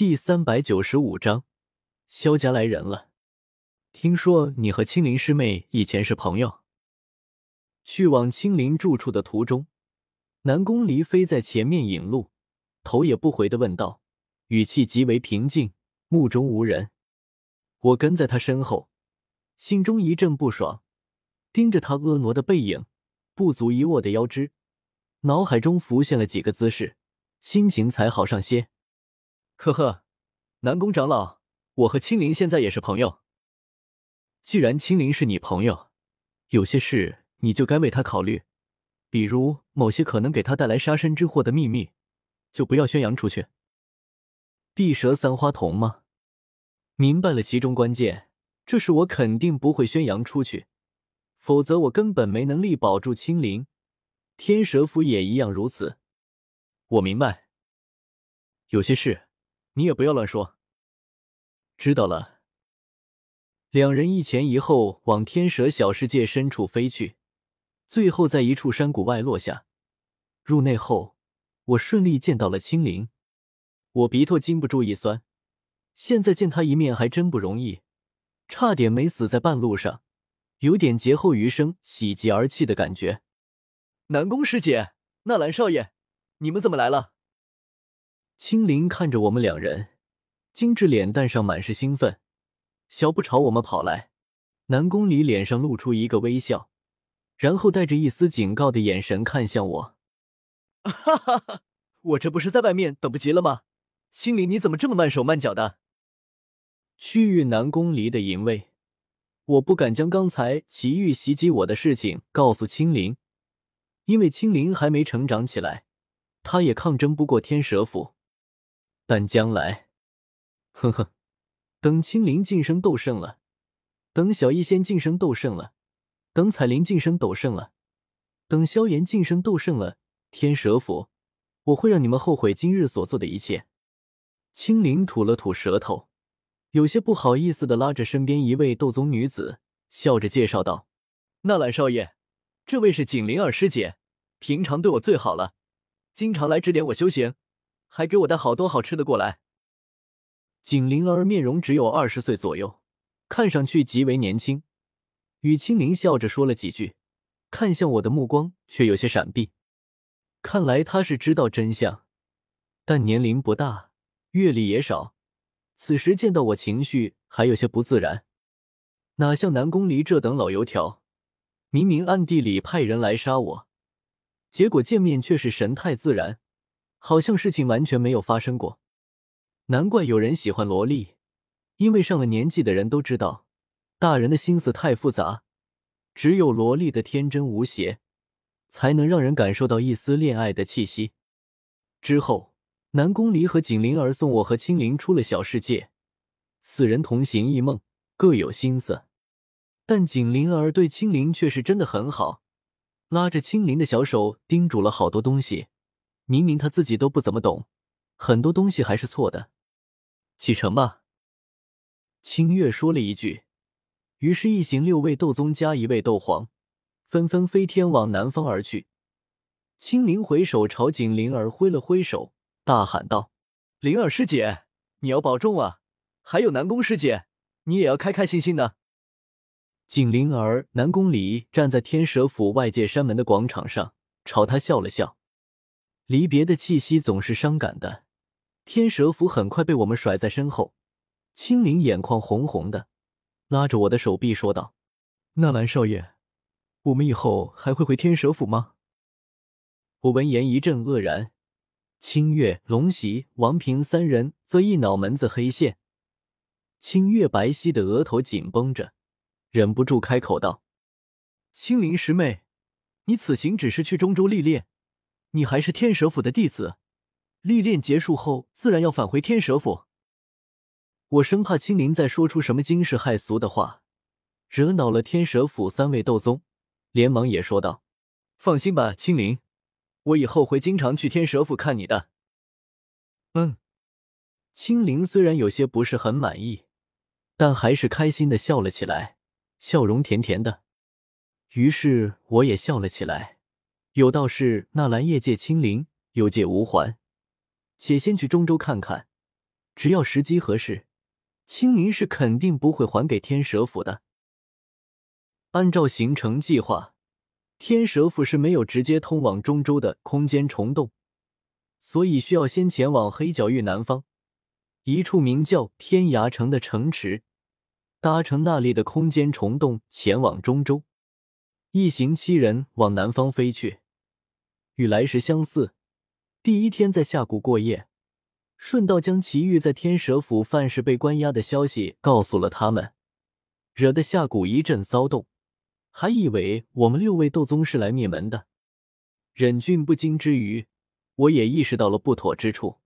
第三百九十五章，萧家来人了。听说你和青灵师妹以前是朋友。去往青灵住处的途中，南宫离飞在前面引路，头也不回的问道，语气极为平静，目中无人。我跟在他身后，心中一阵不爽，盯着他婀娜的背影，不足一握的腰肢，脑海中浮现了几个姿势，心情才好上些。呵呵，南宫长老，我和青灵现在也是朋友。既然青灵是你朋友，有些事你就该为他考虑，比如某些可能给他带来杀身之祸的秘密，就不要宣扬出去。地蛇三花瞳吗？明白了其中关键，这是我肯定不会宣扬出去，否则我根本没能力保住青灵。天蛇府也一样如此。我明白，有些事。你也不要乱说。知道了。两人一前一后往天蛇小世界深处飞去，最后在一处山谷外落下。入内后，我顺利见到了青灵，我鼻头禁不住一酸。现在见他一面还真不容易，差点没死在半路上，有点劫后余生、喜极而泣的感觉。南宫师姐，纳兰少爷，你们怎么来了？青灵看着我们两人，精致脸蛋上满是兴奋，小步朝我们跑来。南宫离脸上露出一个微笑，然后带着一丝警告的眼神看向我。哈哈哈！我这不是在外面等不及了吗？青灵，你怎么这么慢手慢脚的？区域南宫离的淫威，我不敢将刚才奇遇袭击我的事情告诉青灵，因为青灵还没成长起来，他也抗争不过天蛇府。但将来，呵呵，等青灵晋升斗圣了，等小医仙晋升斗圣了，等彩铃晋升斗圣了，等萧炎晋升斗圣了，天蛇府，我会让你们后悔今日所做的一切。青灵吐了吐舌头，有些不好意思的拉着身边一位斗宗女子，笑着介绍道：“纳兰少爷，这位是景灵儿师姐，平常对我最好了，经常来指点我修行。”还给我带好多好吃的过来。景灵儿面容只有二十岁左右，看上去极为年轻，与青灵笑着说了几句，看向我的目光却有些闪避。看来他是知道真相，但年龄不大，阅历也少。此时见到我，情绪还有些不自然。哪像南宫离这等老油条，明明暗地里派人来杀我，结果见面却是神态自然。好像事情完全没有发生过，难怪有人喜欢萝莉，因为上了年纪的人都知道，大人的心思太复杂，只有萝莉的天真无邪，才能让人感受到一丝恋爱的气息。之后，南宫离和景灵儿送我和青灵出了小世界，四人同行一梦，各有心思，但景灵儿对青灵却是真的很好，拉着青灵的小手，叮嘱了好多东西。明明他自己都不怎么懂，很多东西还是错的。启程吧。清月说了一句，于是，一行六位斗宗加一位斗皇，纷纷飞天往南方而去。青灵回首朝景灵儿挥了挥手，大喊道：“灵儿师姐，你要保重啊！还有南宫师姐，你也要开开心心的。”景灵儿、南宫里站在天蛇府外界山门的广场上，朝他笑了笑。离别的气息总是伤感的，天蛇府很快被我们甩在身后。青灵眼眶红红的，拉着我的手臂说道：“纳兰少爷，我们以后还会回天蛇府吗？”我闻言一阵愕然，清月、龙袭、王平三人则一脑门子黑线。清月白皙的额头紧绷着，忍不住开口道：“青灵师妹，你此行只是去中州历练。”你还是天蛇府的弟子，历练结束后自然要返回天蛇府。我生怕青灵再说出什么惊世骇俗的话，惹恼了天蛇府三位斗宗，连忙也说道：“放心吧，青灵，我以后会经常去天蛇府看你的。”嗯，青灵虽然有些不是很满意，但还是开心的笑了起来，笑容甜甜的。于是我也笑了起来。有道是纳兰业界清灵，有界无还。且先去中州看看，只要时机合适，青灵是肯定不会还给天蛇府的。按照行程计划，天蛇府是没有直接通往中州的空间虫洞，所以需要先前往黑角域南方一处名叫天涯城的城池，搭乘那里的空间虫洞前往中州。一行七人往南方飞去，与来时相似。第一天在下谷过夜，顺道将祁煜在天蛇府犯事被关押的消息告诉了他们，惹得下谷一阵骚动。还以为我们六位斗宗是来灭门的，忍俊不禁之余，我也意识到了不妥之处。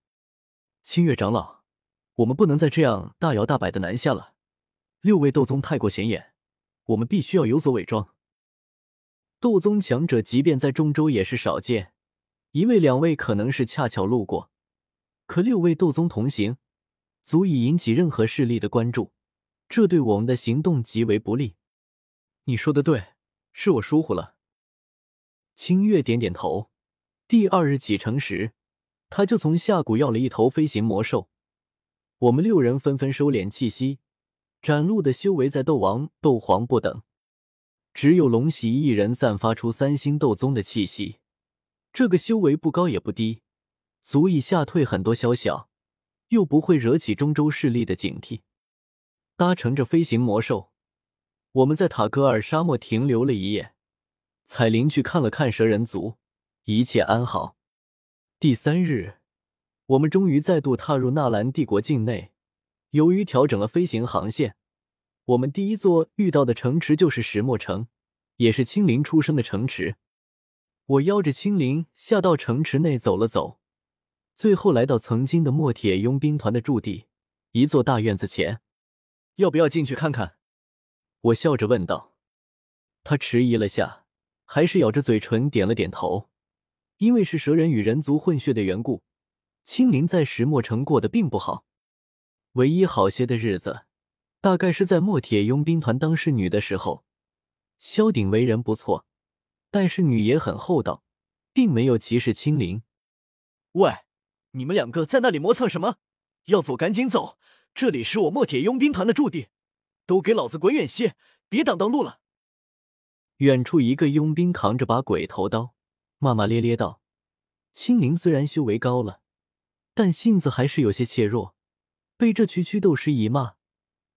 清月长老，我们不能再这样大摇大摆的南下了。六位斗宗太过显眼，我们必须要有所伪装。斗宗强者即便在中州也是少见，一位两位可能是恰巧路过，可六位斗宗同行，足以引起任何势力的关注，这对我们的行动极为不利。你说的对，是我疏忽了。清月点点头。第二日启程时，他就从下谷要了一头飞行魔兽。我们六人纷纷收敛气息，展露的修为在斗王、斗皇不等，只有龙喜一人散发出三星斗宗的气息。这个修为不高也不低，足以吓退很多宵小，又不会惹起中州势力的警惕。搭乘着飞行魔兽。我们在塔戈尔沙漠停留了一夜，彩铃去看了看蛇人族，一切安好。第三日，我们终于再度踏入纳兰帝国境内。由于调整了飞行航线，我们第一座遇到的城池就是石墨城，也是青灵出生的城池。我邀着青灵下到城池内走了走，最后来到曾经的墨铁佣兵团的驻地，一座大院子前，要不要进去看看？我笑着问道，他迟疑了下，还是咬着嘴唇点了点头。因为是蛇人与人族混血的缘故，青灵在石墨城过得并不好。唯一好些的日子，大概是在墨铁佣兵团当侍女的时候。萧鼎为人不错，待侍女也很厚道，并没有歧视青灵。喂，你们两个在那里磨蹭什么？要走赶紧走，这里是我墨铁佣兵团的驻地。都给老子滚远些，别挡道路了！远处一个佣兵扛着把鬼头刀，骂骂咧咧道：“青灵虽然修为高了，但性子还是有些怯弱，被这区区斗师一骂，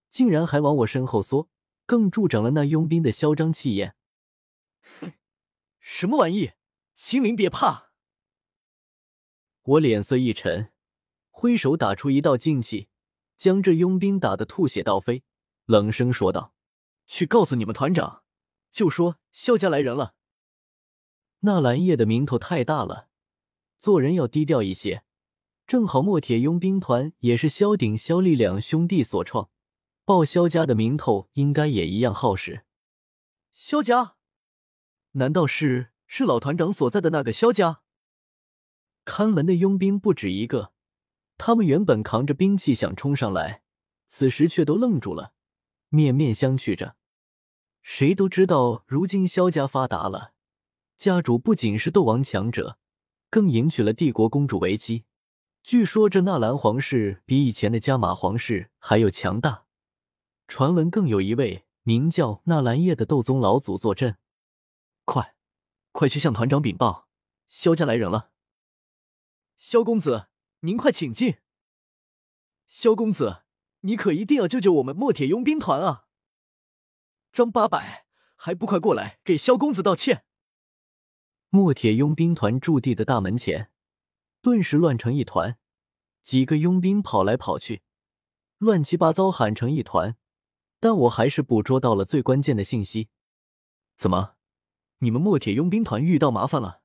竟然还往我身后缩，更助长了那佣兵的嚣张气焰。”哼，什么玩意？心灵别怕！我脸色一沉，挥手打出一道劲气，将这佣兵打得吐血倒飞。冷声说道：“去告诉你们团长，就说萧家来人了。”纳兰叶的名头太大了，做人要低调一些。正好墨铁佣兵团也是萧鼎、萧立两兄弟所创，报萧家的名头应该也一样好使。萧家？难道是是老团长所在的那个萧家？看门的佣兵不止一个，他们原本扛着兵器想冲上来，此时却都愣住了。面面相觑着，谁都知道，如今萧家发达了，家主不仅是斗王强者，更迎娶了帝国公主为妻。据说这纳兰皇室比以前的加玛皇室还要强大，传闻更有一位名叫纳兰叶的斗宗老祖坐镇。快，快去向团长禀报，萧家来人了。萧公子，您快请进。萧公子。你可一定要救救我们墨铁佣兵团啊！张八百，还不快过来给萧公子道歉！墨铁佣兵团驻地的大门前，顿时乱成一团，几个佣兵跑来跑去，乱七八糟喊成一团。但我还是捕捉到了最关键的信息：怎么，你们墨铁佣兵团遇到麻烦了？